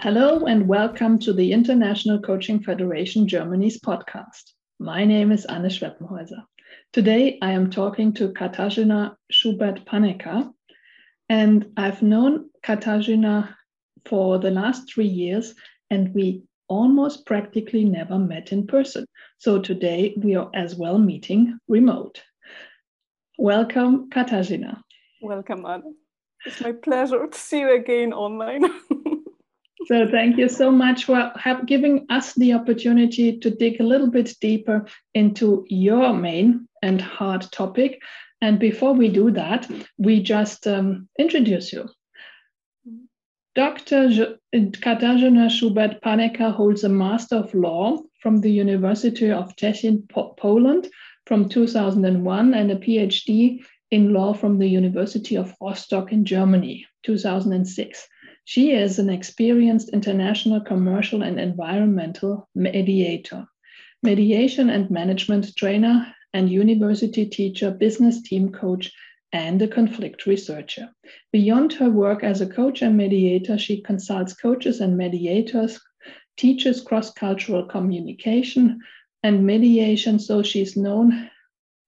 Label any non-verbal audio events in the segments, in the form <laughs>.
Hello and welcome to the International Coaching Federation Germany's podcast. My name is Anne Schweppenhäuser. Today I am talking to Katarzyna Schubert-Panecker, and I've known Katarzyna for the last three years, and we almost practically never met in person. So today we are as well meeting remote. Welcome, Katarzyna. Welcome, Anne. It's my pleasure to see you again online. <laughs> So thank you so much for giving us the opportunity to dig a little bit deeper into your main and hard topic. And before we do that, we just um, introduce you. Dr. Katarzyna Schubert-Panecker holds a Master of Law from the University of Szczecin, Poland from 2001 and a PhD in law from the University of Rostock in Germany, 2006. She is an experienced international commercial and environmental mediator, mediation and management trainer, and university teacher, business team coach, and a conflict researcher. Beyond her work as a coach and mediator, she consults coaches and mediators, teaches cross cultural communication and mediation, so she's known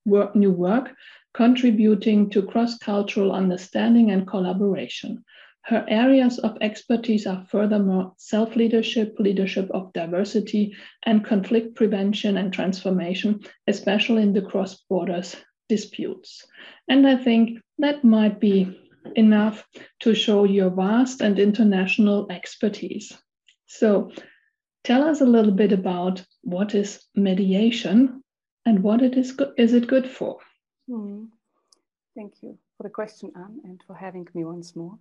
work, new work contributing to cross cultural understanding and collaboration. Her areas of expertise are furthermore self leadership, leadership of diversity, and conflict prevention and transformation, especially in the cross borders disputes. And I think that might be enough to show your vast and international expertise. So, tell us a little bit about what is mediation and what it is, go- is it good for? Hmm. Thank you for the question, Anne, and for having me once more.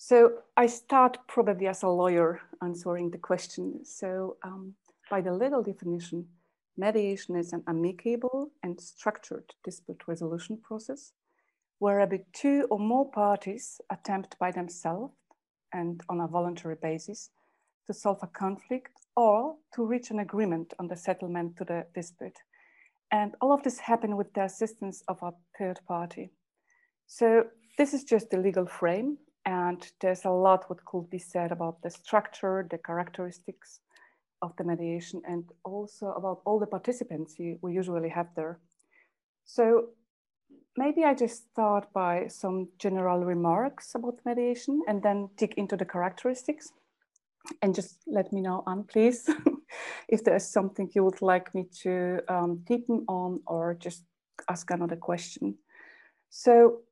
So I start probably as a lawyer answering the question. So um, by the legal definition, mediation is an amicable and structured dispute resolution process whereby two or more parties attempt by themselves and on a voluntary basis to solve a conflict or to reach an agreement on the settlement to the dispute. And all of this happen with the assistance of a third party. So this is just the legal frame and there's a lot what could be said about the structure, the characteristics of the mediation, and also about all the participants we usually have there. So maybe I just start by some general remarks about mediation and then dig into the characteristics. And just let me know, Anne, please, <laughs> if there is something you would like me to um, deepen on or just ask another question. So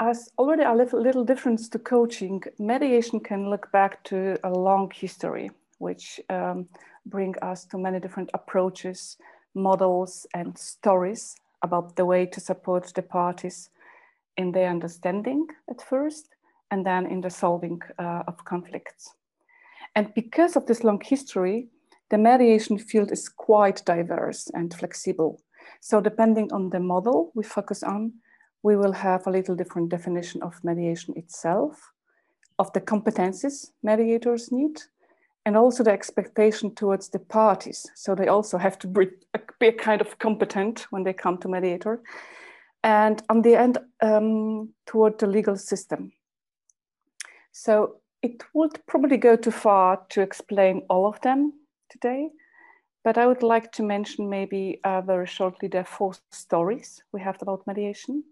as already a little, difference to coaching, mediation can look back to a long history, which um, bring us to many different approaches, models, and stories about the way to support the parties in their understanding at first, and then in the solving uh, of conflicts. And because of this long history, the mediation field is quite diverse and flexible. So depending on the model we focus on, we will have a little different definition of mediation itself, of the competencies mediators need, and also the expectation towards the parties. So they also have to be a kind of competent when they come to mediator. And on the end, um, toward the legal system. So it would probably go too far to explain all of them today, but I would like to mention maybe uh, very shortly the four stories we have about mediation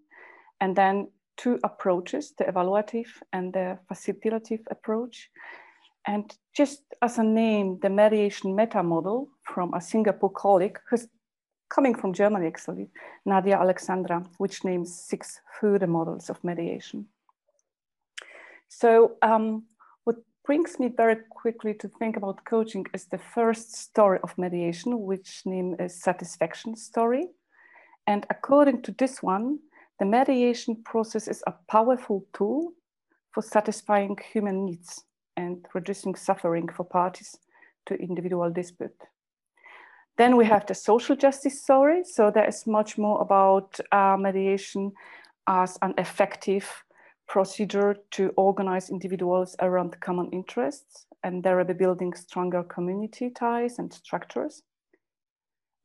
and then two approaches, the evaluative and the facilitative approach. And just as a name, the mediation meta model from a Singapore colleague who's coming from Germany actually, Nadja Alexander, which names six further models of mediation. So um, what brings me very quickly to think about coaching is the first story of mediation, which name is satisfaction story. And according to this one, the mediation process is a powerful tool for satisfying human needs and reducing suffering for parties to individual dispute. Then we have the social justice story. So there is much more about uh, mediation as an effective procedure to organize individuals around common interests and thereby building stronger community ties and structures.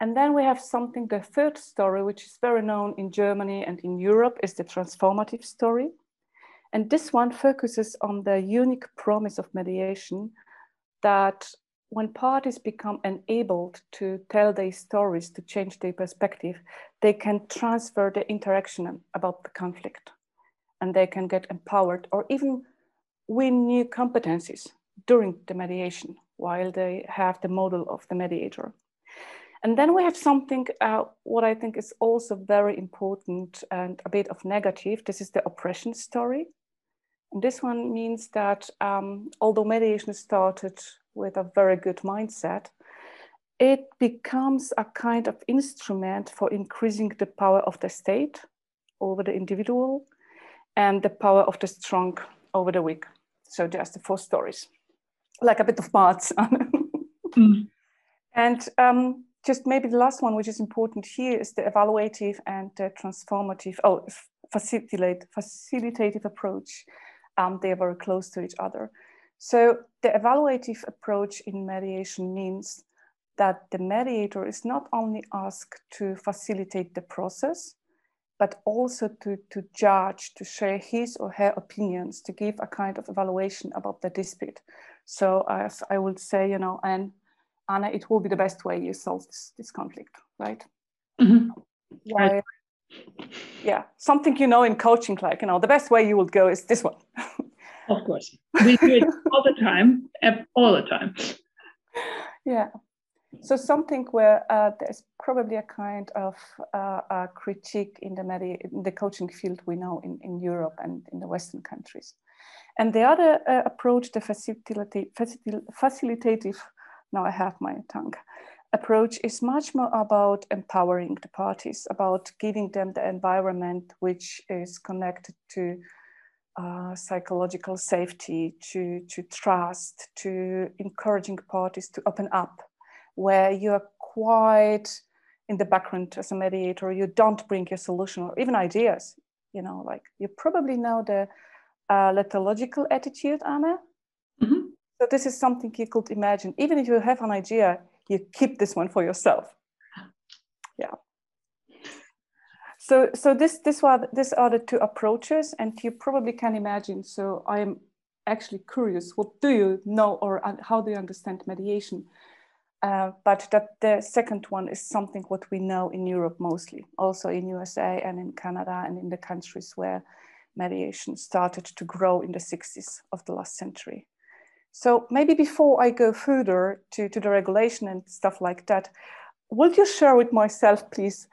And then we have something, the third story, which is very known in Germany and in Europe, is the transformative story. And this one focuses on the unique promise of mediation that when parties become enabled to tell their stories, to change their perspective, they can transfer the interaction about the conflict and they can get empowered or even win new competencies during the mediation while they have the model of the mediator. And then we have something, uh, what I think is also very important and a bit of negative. This is the oppression story. And this one means that um, although mediation started with a very good mindset, it becomes a kind of instrument for increasing the power of the state over the individual and the power of the strong over the weak. So just the four stories, like a bit of maths. <laughs> mm. And um, just maybe the last one, which is important here, is the evaluative and the transformative, oh, facilitate, facilitative approach. Um, they are very close to each other. So the evaluative approach in mediation means that the mediator is not only asked to facilitate the process, but also to, to judge, to share his or her opinions, to give a kind of evaluation about the dispute. So as I would say, you know, and Anna, it will be the best way you solve this, this conflict, right? Mm-hmm. Why, yeah, something you know in coaching, like, you know, the best way you would go is this one. <laughs> of course. We do it all the time, all the time. Yeah. So something where uh, there's probably a kind of uh, a critique in the, medi- in the coaching field we know in, in Europe and in the Western countries. And the other uh, approach, the facilitative, facilitative, now I have my tongue, approach is much more about empowering the parties, about giving them the environment which is connected to uh, psychological safety, to, to trust, to encouraging parties to open up where you're quite in the background as a mediator, you don't bring your solution or even ideas. You know, like you probably know the uh, letological attitude, Anna. So this is something you could imagine. Even if you have an idea, you keep this one for yourself. Yeah. So, so this, this was, these are the two approaches, and you probably can imagine. So, I am actually curious. What do you know, or how do you understand mediation? Uh, but that the second one is something what we know in Europe mostly, also in USA and in Canada and in the countries where mediation started to grow in the 60s of the last century. So maybe before I go further to, to the regulation and stuff like that, would you share with myself, please,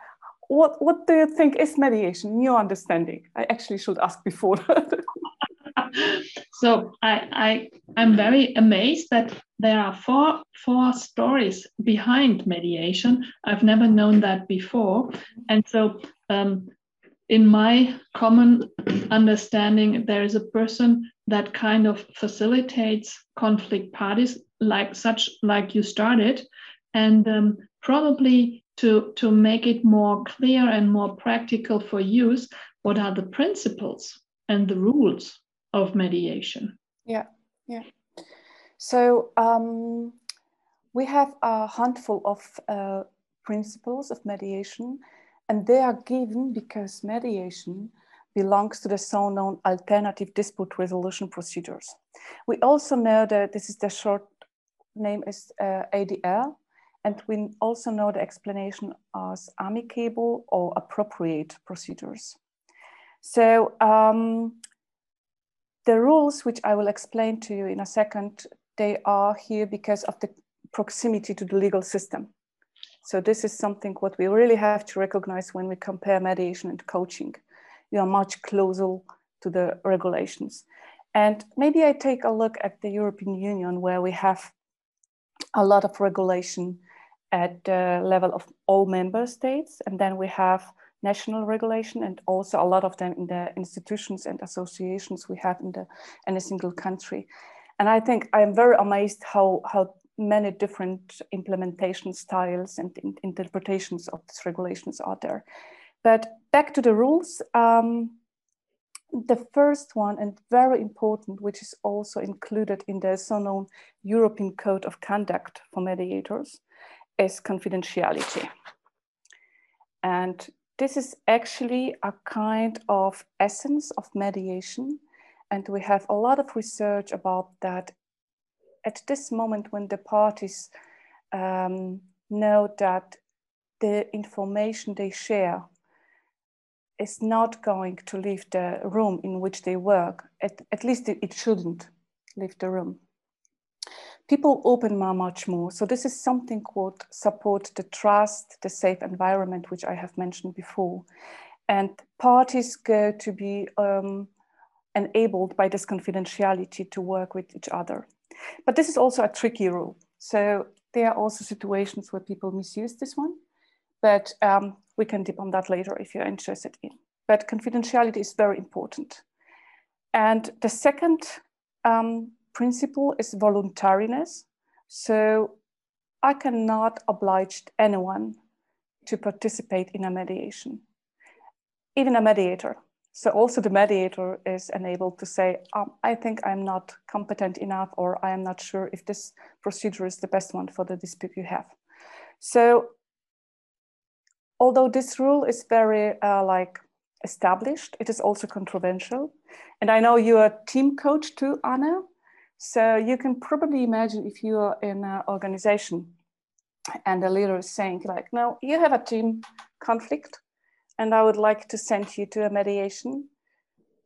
what, what do you think is mediation your understanding? I actually should ask before. <laughs> so I, I I'm very amazed that there are four four stories behind mediation. I've never known that before, and so um, in my common understanding, there is a person that kind of facilitates conflict parties, like such like you started, and um, probably to to make it more clear and more practical for use. What are the principles and the rules of mediation. Yeah, yeah. So um, we have a handful of uh, principles of mediation, and they are given because mediation belongs to the so-known alternative dispute resolution procedures. We also know that this is the short name is uh, ADR, and we also know the explanation as amicable or appropriate procedures. So um, the rules, which I will explain to you in a second, they are here because of the proximity to the legal system. So this is something what we really have to recognize when we compare mediation and coaching. You are much closer to the regulations. And maybe I take a look at the European Union where we have a lot of regulation at the level of all member states. And then we have national regulation and also a lot of them in the institutions and associations we have in the in a single country. And I think I'm very amazed how how many different implementation styles and in interpretations of these regulations are there. But back to the rules. Um, the first one and very important, which is also included in the so-known European Code of Conduct for Mediators, is confidentiality. And this is actually a kind of essence of mediation. and we have a lot of research about that at this moment when the parties um, know that the information they share is not going to leave the room in which they work. At, at least it, it shouldn't leave the room. People open much more. So this is something called support the trust, the safe environment, which I have mentioned before. And parties go to be um, enabled by this confidentiality to work with each other. But this is also a tricky rule. So there are also situations where people misuse this one, but um, we can dip on that later if you're interested in. But confidentiality is very important. And the second um, principle is voluntariness. So I cannot oblige anyone to participate in a mediation, even a mediator. So also the mediator is enabled to say, um, I think I'm not competent enough, or I am not sure if this procedure is the best one for the dispute you have. So although this rule is very uh, like established, it is also controversial. And I know you're a team coach too, Anna. So you can probably imagine if you are in an organization and the leader is saying like, no, you have a team conflict and I would like to send you to a mediation,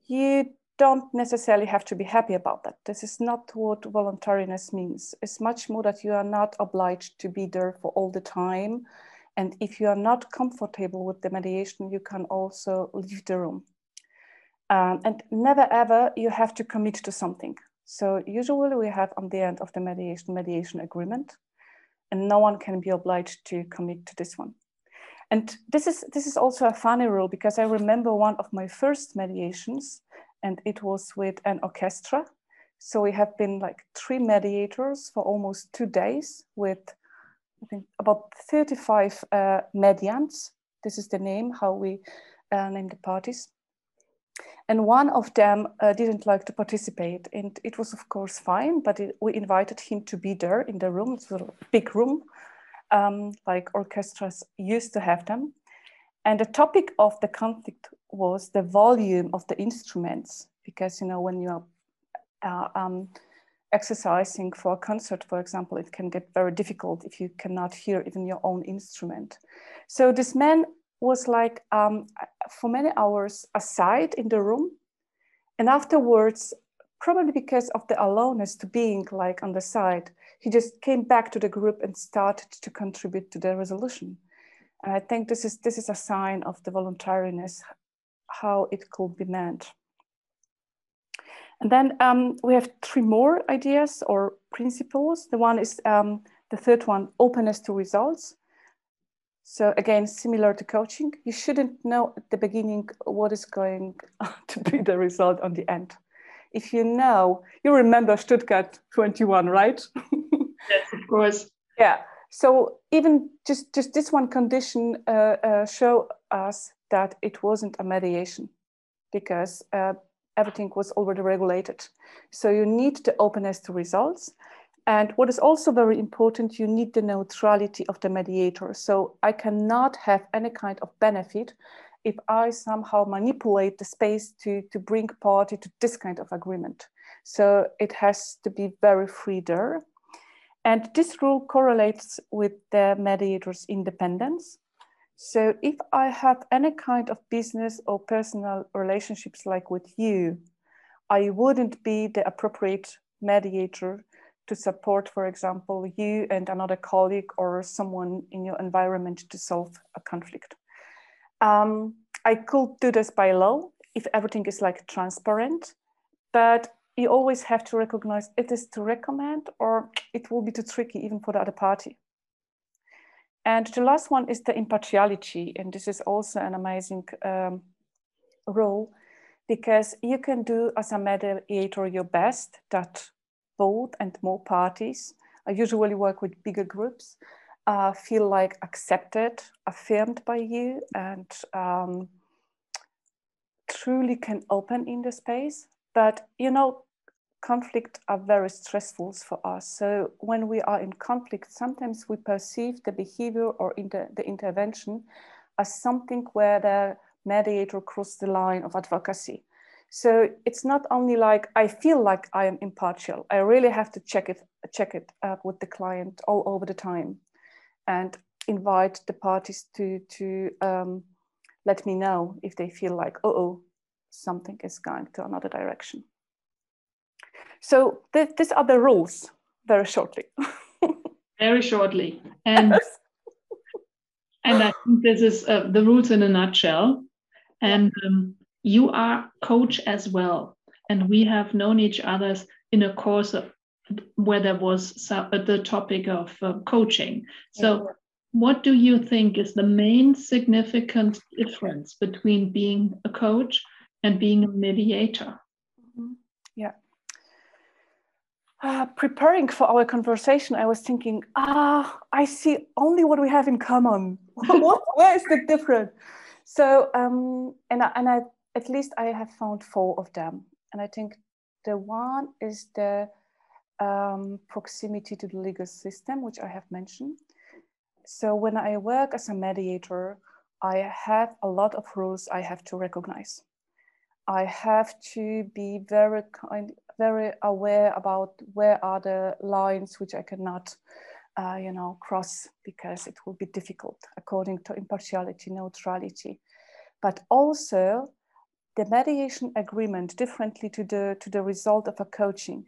you don't necessarily have to be happy about that. This is not what voluntariness means. It's much more that you are not obliged to be there for all the time. And if you are not comfortable with the mediation, you can also leave the room. Um, and never ever you have to commit to something. So usually we have on the end of the mediation, mediation agreement, and no one can be obliged to commit to this one. And this is, this is also a funny rule because I remember one of my first mediations and it was with an orchestra. So we have been like three mediators for almost two days with I think about 35 uh, medians. This is the name, how we uh, name the parties. And one of them uh, didn't like to participate. And it was, of course, fine, but it, we invited him to be there in the room. It's a big room um, like orchestras used to have them. And the topic of the conflict was the volume of the instruments, because you know when you're uh, um, exercising for a concert, for example, it can get very difficult if you cannot hear even your own instrument. So this man was like um, for many hours aside in the room, and afterwards, probably because of the aloneness to being like on the side, he just came back to the group and started to contribute to the resolution. And I think this is, this is a sign of the voluntariness, how it could be meant. And then um, we have three more ideas or principles. The one is um, the third one, openness to results. So again, similar to coaching, you shouldn't know at the beginning what is going <laughs> to be the result on the end. If you know, you remember Stuttgart 21, right? <laughs> yes, of course. Yeah. So even just just this one condition uh, uh, show us that it wasn't a mediation because uh, everything was already regulated. So you need the openness to results. And what is also very important, you need the neutrality of the mediator. So I cannot have any kind of benefit if I somehow manipulate the space to, to bring party to this kind of agreement. So it has to be very free there. And this rule correlates with the mediator's independence. So if I have any kind of business or personal relationships like with you, I wouldn't be the appropriate mediator to support, for example, you and another colleague or someone in your environment to solve a conflict. Um, I could do this by law if everything is like transparent, but you always have to recognize it is to recommend or it will be too tricky even for the other party. And the last one is the impartiality. And this is also an amazing um, role because you can do as a mediator your best that both and more parties, I usually work with bigger groups, uh, feel like accepted, affirmed by you and um, truly can open in the space. But you know, conflict are very stressful for us. So when we are in conflict, sometimes we perceive the behavior or inter the intervention as something where the mediator crossed the line of advocacy. So it's not only like I feel like I am impartial. I really have to check it, check it up with the client all over the time, and invite the parties to to um, let me know if they feel like, oh, oh, something is going to another direction. So th these are the rules, very shortly. <laughs> very shortly, and and I think this is uh, the rules in a nutshell. And um, you are coach as well and we have known each other in a course of, where there was some, uh, the topic of uh, coaching so what do you think is the main significant difference between being a coach and being a mediator mm-hmm. yeah uh, preparing for our conversation, I was thinking, ah, I see only what we have in common. <laughs> what, where is the difference? So, um, and I, and I at least I have found four of them. And I think the one is the um, proximity to the legal system, which I have mentioned. So when I work as a mediator, I have a lot of rules I have to recognize. I have to be very kind, very aware about where are the lines which I cannot, uh, you know, cross because it will be difficult according to impartiality, neutrality. But also the mediation agreement differently to the, to the result of a coaching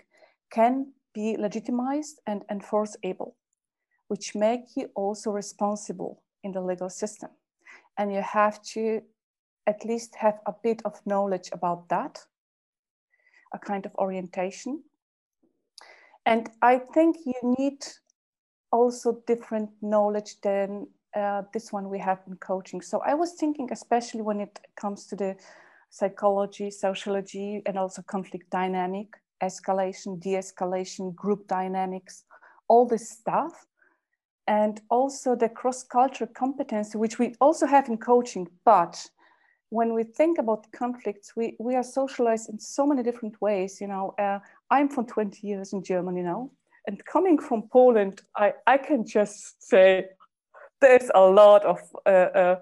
can be legitimized and enforceable, which make you also responsible in the legal system. And you have to at least have a bit of knowledge about that, a kind of orientation. And I think you need also different knowledge than uh, this one we have in coaching. So I was thinking, especially when it comes to the psychology, sociology, and also conflict dynamic, escalation, de-escalation, group dynamics, all this stuff. And also the cross-cultural competence, which we also have in coaching. But when we think about conflicts, we, we are socialized in so many different ways. You know, uh, I'm from 20 years in Germany now. And coming from Poland, I, I can just say there's a lot of uh, uh,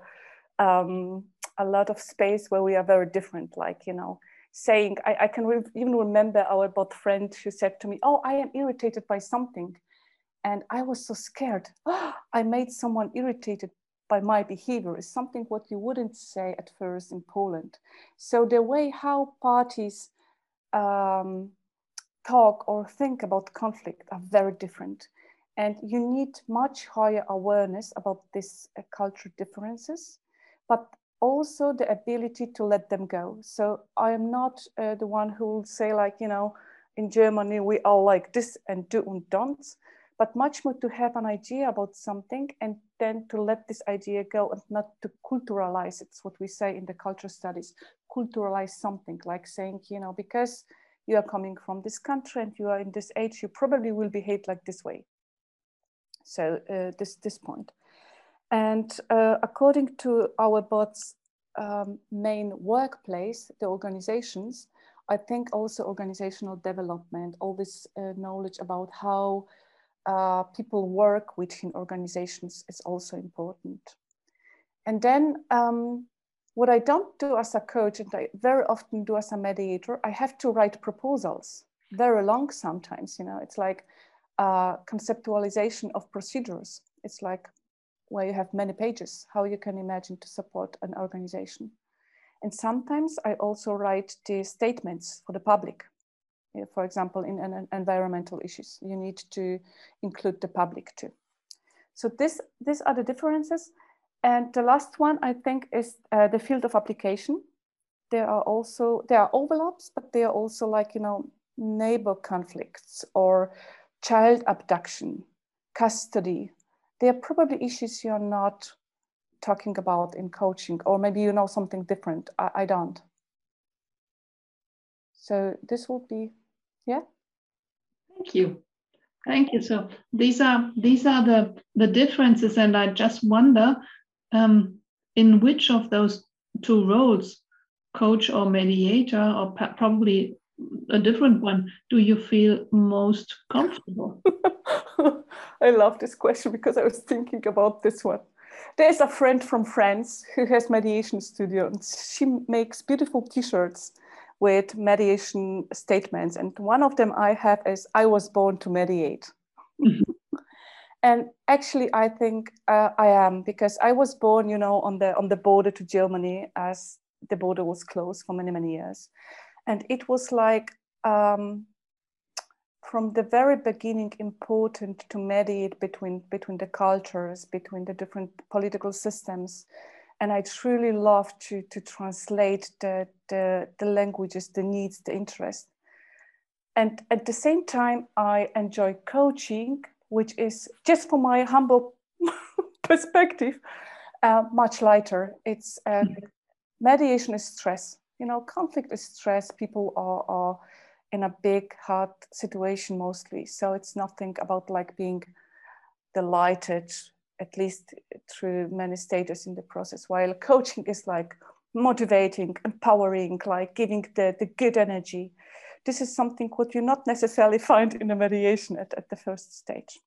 um, a lot of space where we are very different. Like you know, saying I, I can re even remember our both friend who said to me, "Oh, I am irritated by something," and I was so scared. <gasps> I made someone irritated by my behavior is something what you wouldn't say at first in Poland. So the way how parties um, talk or think about conflict are very different. And you need much higher awareness about these uh, cultural differences, but also the ability to let them go. So I am not uh, the one who will say like, you know, in Germany, we all like this and do and don't, but much more to have an idea about something and then to let this idea go and not to culturalize. It's what we say in the culture studies, culturalize something like saying, you know, because you are coming from this country and you are in this age, you probably will behave like this way. So uh, this, this point. And uh, according to our bots um, main workplace, the organizations, I think also organizational development, all this uh, knowledge about how uh, people work within organizations is also important. And then um, what I don't do as a coach, and I very often do as a mediator, I have to write proposals, very long sometimes, you know, it's like uh, conceptualization of procedures. It's like where you have many pages, how you can imagine to support an organization. And sometimes I also write the statements for the public. For example, in an environmental issues, you need to include the public too. So this, these are the differences. And the last one, I think, is uh, the field of application. There are also, there are overlaps, but there are also like, you know, neighbor conflicts or child abduction, custody. They are probably issues you're not talking about in coaching, or maybe you know something different. I, I don't. So this will be, yeah. Thank you. Thank you. So these are these are the the differences, and I just wonder um, in which of those two roles, coach or mediator, or probably a different one do you feel most <laughs> comfortable? I love this question because I was thinking about this one. There's a friend from France who has mediation studio and she makes beautiful t-shirts with mediation statements. And one of them I have is I was born to mediate. and actually I think uh, I am because I was born, you know, on the on the border to Germany as the border was closed for many, many years. And it was like um, from the very beginning important to mediate between between the cultures, between the different political systems. And I truly love to, to translate the, the, the languages, the needs, the interest. And at the same time, I enjoy coaching, which is just from my humble <laughs> perspective, uh, much lighter. It's uh, mediation is stress. You know, conflict is stress. People are, are in a big hard situation mostly. So it's nothing about like being delighted at least through many stages in the process. While coaching is like motivating empowering like giving the, the good energy this is something what you not necessarily <laughs> find in a mediation at, at the first stage.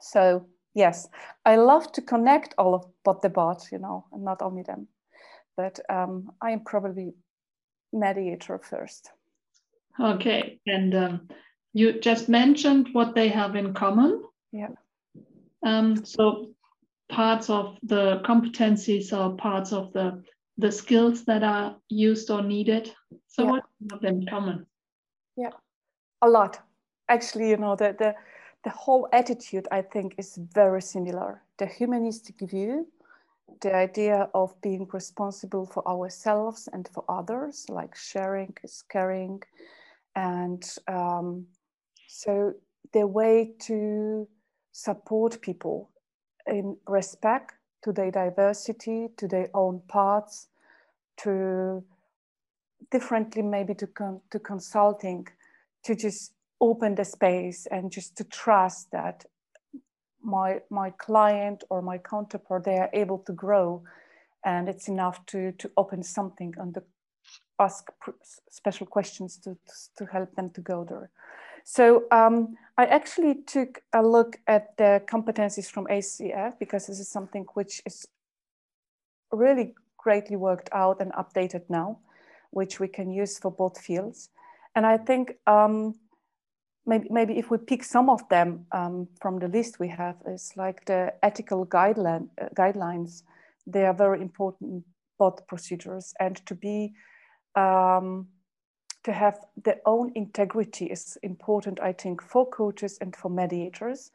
So yes i love to connect all of but the bot you know and not only them but um, i am probably mediator first Okay, and um, you just mentioned what they have in common. Yeah. Um, so parts of the competencies or parts of the the skills that are used or needed. So yeah. what have them in common? Yeah, a lot. Actually, you know, the the the whole attitude I think is very similar. The humanistic view, the idea of being responsible for ourselves and for others, like sharing is caring, and um, so the way to support people in respect to their diversity, to their own parts, to differently maybe to, con- to consulting, to just open the space and just to trust that my my client or my counterpart they are able to grow and it's enough to to open something and the ask special questions to, to help them to go there. So um, I actually took a look at the competencies from ICF because this is something which is really greatly worked out and updated now, which we can use for both fields. And I think um, maybe, maybe if we pick some of them um, from the list we have is like the ethical guideline, uh, guidelines. They are very important both procedures and to be um, to have their own integrity is important, I think, for coaches and for mediators.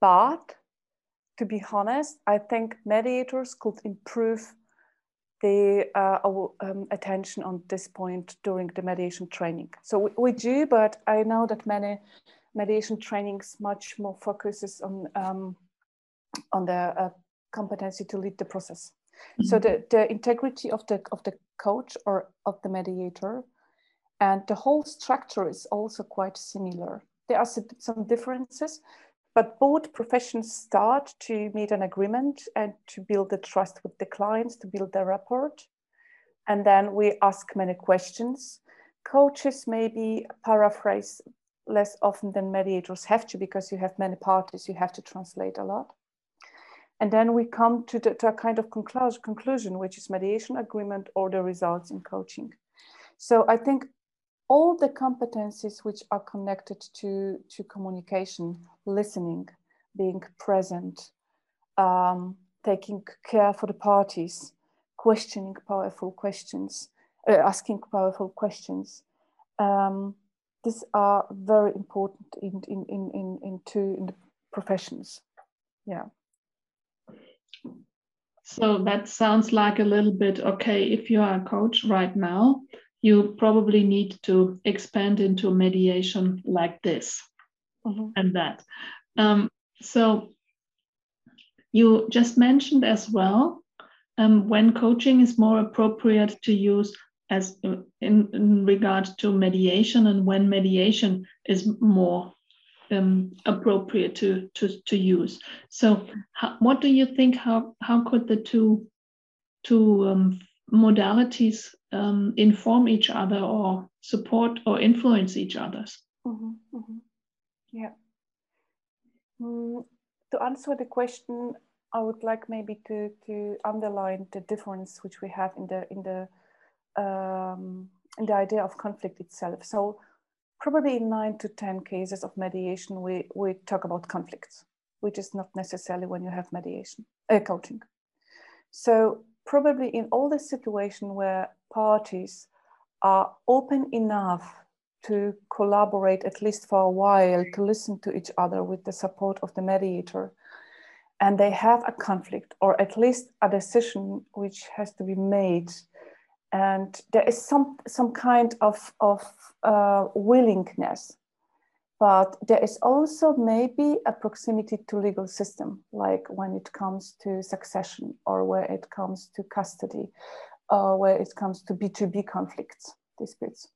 But to be honest, I think mediators could improve the uh, um, attention on this point during the mediation training. So we, we, do, but I know that many mediation trainings much more focuses on um, on the uh, competency to lead the process. Mm-hmm. So the, the integrity of the of the coach or of the mediator, and the whole structure is also quite similar. There are some differences, but both professions start to meet an agreement and to build the trust with the clients, to build the rapport, and then we ask many questions. Coaches maybe paraphrase less often than mediators have to because you have many parties, you have to translate a lot. And then we come to, the, to a kind of conclusion, which is mediation agreement or the results in coaching. So I think all the competencies which are connected to, to communication, listening, being present, um, taking care for the parties, questioning powerful questions, uh, asking powerful questions. Um, these are very important in, in, in, in, in two in the professions. Yeah. So that sounds like a little bit okay. If you are a coach right now, you probably need to expand into mediation like this mm-hmm. and that. Um, so you just mentioned as well um, when coaching is more appropriate to use as in, in regard to mediation and when mediation is more um, appropriate to, to, to use. So how, what do you think, how, how could the two, two um, modalities um, inform each other or support or influence each other's? Mm-hmm, mm-hmm. Yeah. Mm, to answer the question, I would like maybe to, to underline the difference which we have in the in the um, in the idea of conflict itself. So probably in nine to 10 cases of mediation, we, we talk about conflicts, which is not necessarily when you have mediation, uh, coaching. So probably in all the situation where parties are open enough to collaborate at least for a while, to listen to each other with the support of the mediator, and they have a conflict or at least a decision which has to be made and there is some some kind of of uh, willingness but there is also maybe a proximity to legal system like when it comes to succession or where it comes to custody or where it comes to b2b conflicts disputes.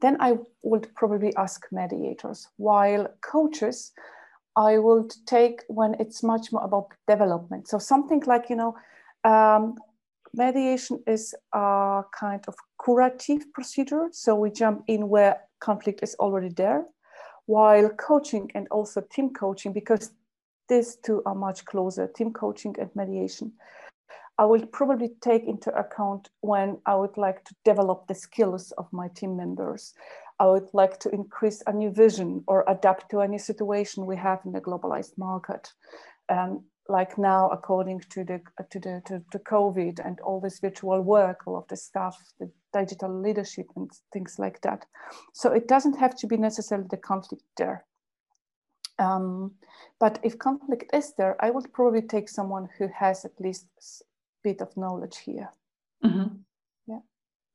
Then i would probably ask mediators. While coaches i would take when it's much more about development. So something like you know um, mediation is a kind of curative procedure. So we jump in where conflict is already there, while coaching and also team coaching, because these two are much closer, team coaching and mediation. I will probably take into account when I would like to develop the skills of my team members. I would like to increase a new vision or adapt to any situation we have in the globalized market. Um, like now according to the to the to, to covid and all this virtual work all of the stuff the digital leadership and things like that. So it doesn't have to be necessarily the conflict there. Um, but if conflict is there i would probably take someone who has at least a bit of knowledge here. Mm-hmm. yeah.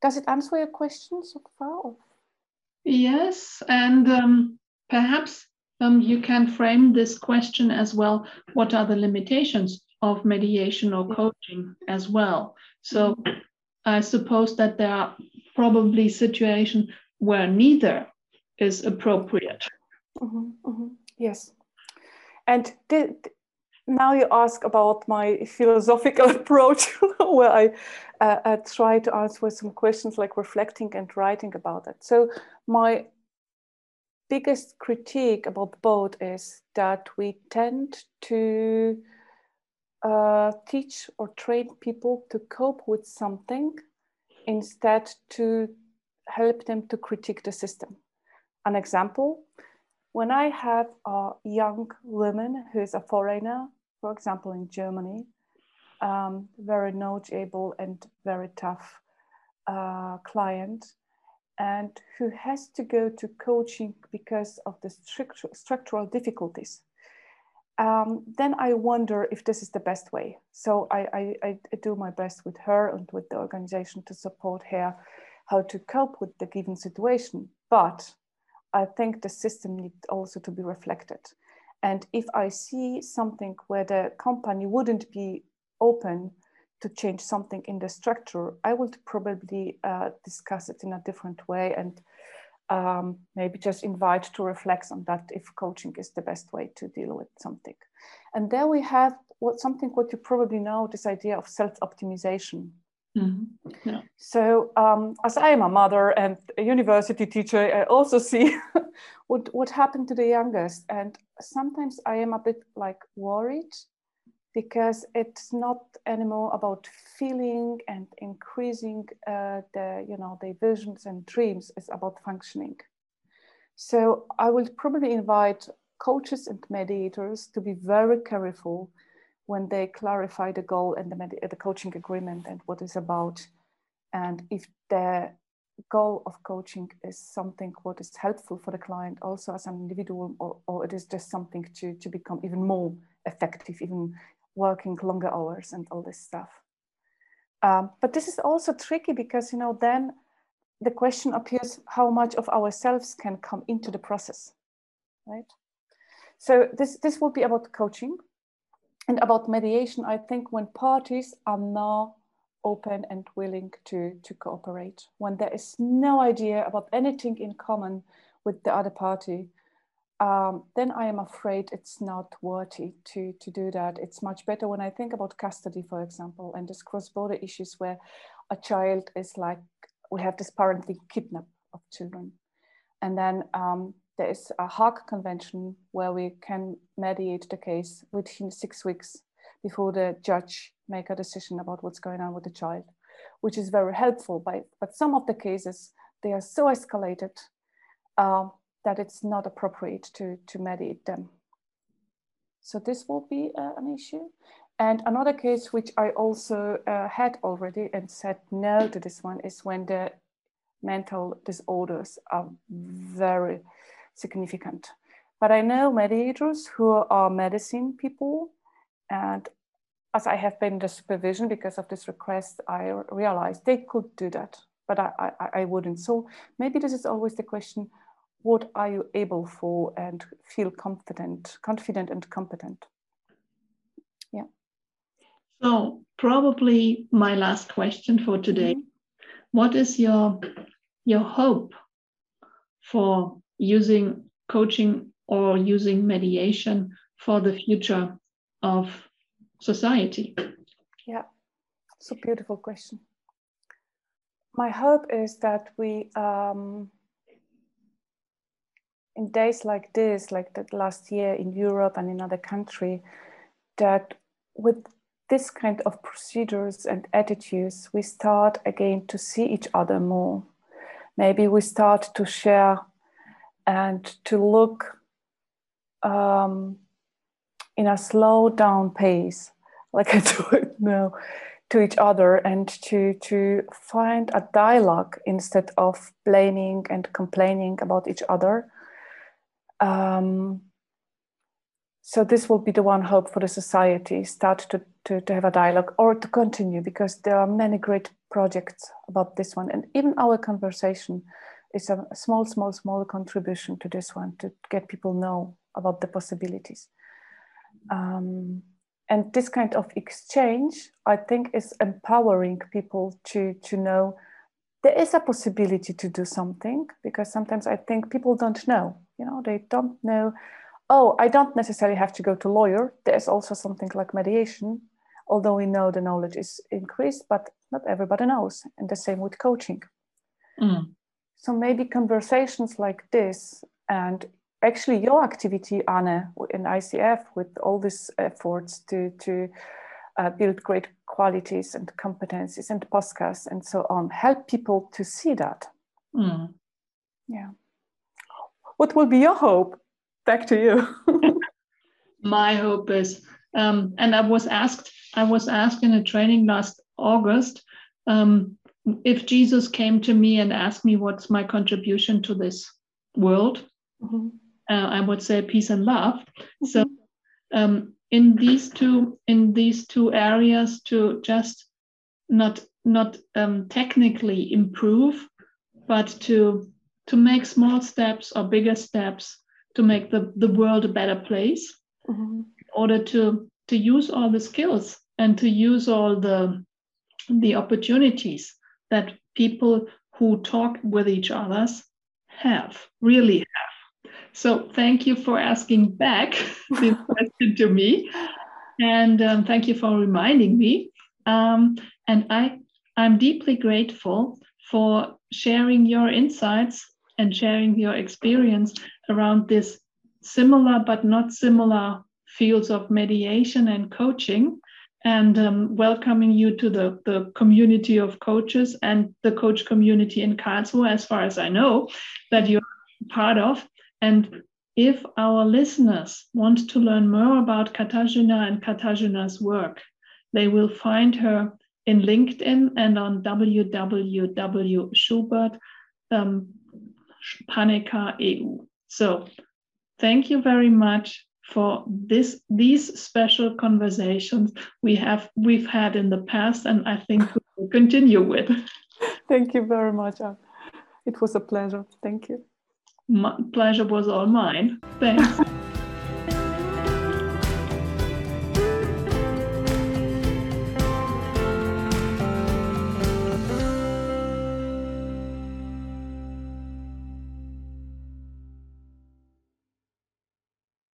Does it answer your question so far? Yes and um, perhaps um, you can frame this question as well what are the limitations of mediation or coaching as well? So i suppose that there are probably situations where neither is appropriate. Mm-hmm, mm-hmm. yes. And now you ask about my philosophical <laughs> approach <laughs> where i uh, uh, try to answer some questions like reflecting and writing about it. So my biggest critique about both is that we tend to uh, teach or train people to cope with something instead to help them to critique the system. An example, when I have a young woman who is a foreigner, for example, in Germany, um, very knowledgeable and very tough uh, client, and who has to go to coaching because of the structural difficulties, um, then I wonder if this is the best way. So I, I, I, do my best with her and with the organization to support her how to cope with the given situation. But I think the system needs also to be reflected. And if I see something where the company wouldn't be open to change something in the structure, I would probably uh, discuss it in a different way and um, maybe just invite to reflect on that if coaching is the best way to deal with something. And then we have what something what you probably know this idea of self-optimization. Mm-hmm. Yeah. So um, as I am a mother and a university teacher, I also see <laughs> what what happened to the youngest, and sometimes I am a bit like worried because it's not anymore about feeling and increasing uh, the you know the visions and dreams it's about functioning. So i will probably invite coaches and mediators to be very careful when they clarify the goal and the, the coaching agreement and what it's about. And if the goal of coaching is something what is helpful for the client also as an individual or, or it is just something to, to become even more effective even working longer hours and all this stuff. Um, but this is also tricky because, you know, then the question appears how much of ourselves can come into the process, right? So this, this will be about coaching and about mediation. I think when parties are now open and willing to, to cooperate, when there is no idea about anything in common with the other party, um, then I am afraid it's not worthy to, to do that. It's much better when I think about custody, for example, and this cross-border issues where a child is like, we have this parenting kidnap of children. And then um, there is a Hague Convention where we can mediate the case within six weeks before the judge make a decision about what's going on with the child, which is very helpful. By, but some of the cases, they are so escalated uh, that it's not appropriate to, to mediate them. So this will be uh, an issue. And another case which I also uh, had already and said no to this one is when the mental disorders are very significant. But I know mediators who are medicine people, and as I have been the supervision because of this request, I realized they could do that, but I, I, I wouldn't. So maybe this is always the question, what are you able for and feel confident, confident and competent? Yeah. So probably my last question for today. Mm-hmm. What is your your hope for using coaching or using mediation for the future of society? Yeah, it's a beautiful question. My hope is that we, um, in days like this, like that last year in Europe and in other country, that with this kind of procedures and attitudes, we start again to see each other more. Maybe we start to share and to look um, in a slow down pace, <laughs> like I do it now, to each other and to, to find a dialogue instead of blaming and complaining about each other. Um, so this will be the one hope for the society, start to, to, to have a dialogue or to continue because there are many great projects about this one. And even our conversation is a small, small, small contribution to this one to get people know about the possibilities. Um, and this kind of exchange, I think, is empowering people to, to know there is a possibility to do something because sometimes I think people don't know, you know, they don't know, oh, I don't necessarily have to go to lawyer. There's also something like mediation, although we know the knowledge is increased, but not everybody knows. And the same with coaching. Mm. So maybe conversations like this and actually your activity, Anne, in ICF with all these efforts to, to uh, build great qualities and competencies and podcasts and so on, help people to see that. Mm. Yeah. What will be your hope? Back to you. <laughs> My hope is, um, and I was asked, I was asked in a training last August, um, if Jesus came to me and asked me what's my contribution to this world, mm-hmm uh, I would say peace and love. Mm-hmm. So um, in these two in these two areas, to just not not um, technically improve, but to to make small steps or bigger steps to make the, the world a better place mm-hmm. in order to to use all the skills and to use all the the opportunities that people who talk with each others have really have so thank you for asking back <laughs> this question to me. And um, thank you for reminding me. Um, and I, I'm deeply grateful for sharing your insights and sharing your experience around this similar but not similar fields of mediation and coaching and um, welcoming you to the, the community of coaches and the coach community in Karlsruhe, as far as I know, that you're part of. And if our listeners want to learn more about Katarzyna and Katarzyna's work, they will find her in LinkedIn and on www.schubert um, EU. So thank you very much for this these special conversations we have we've had in the past and I think we will continue with. <laughs> Thank you very much. It was a pleasure. Thank you. My pleasure was all mine. Thanks. <laughs>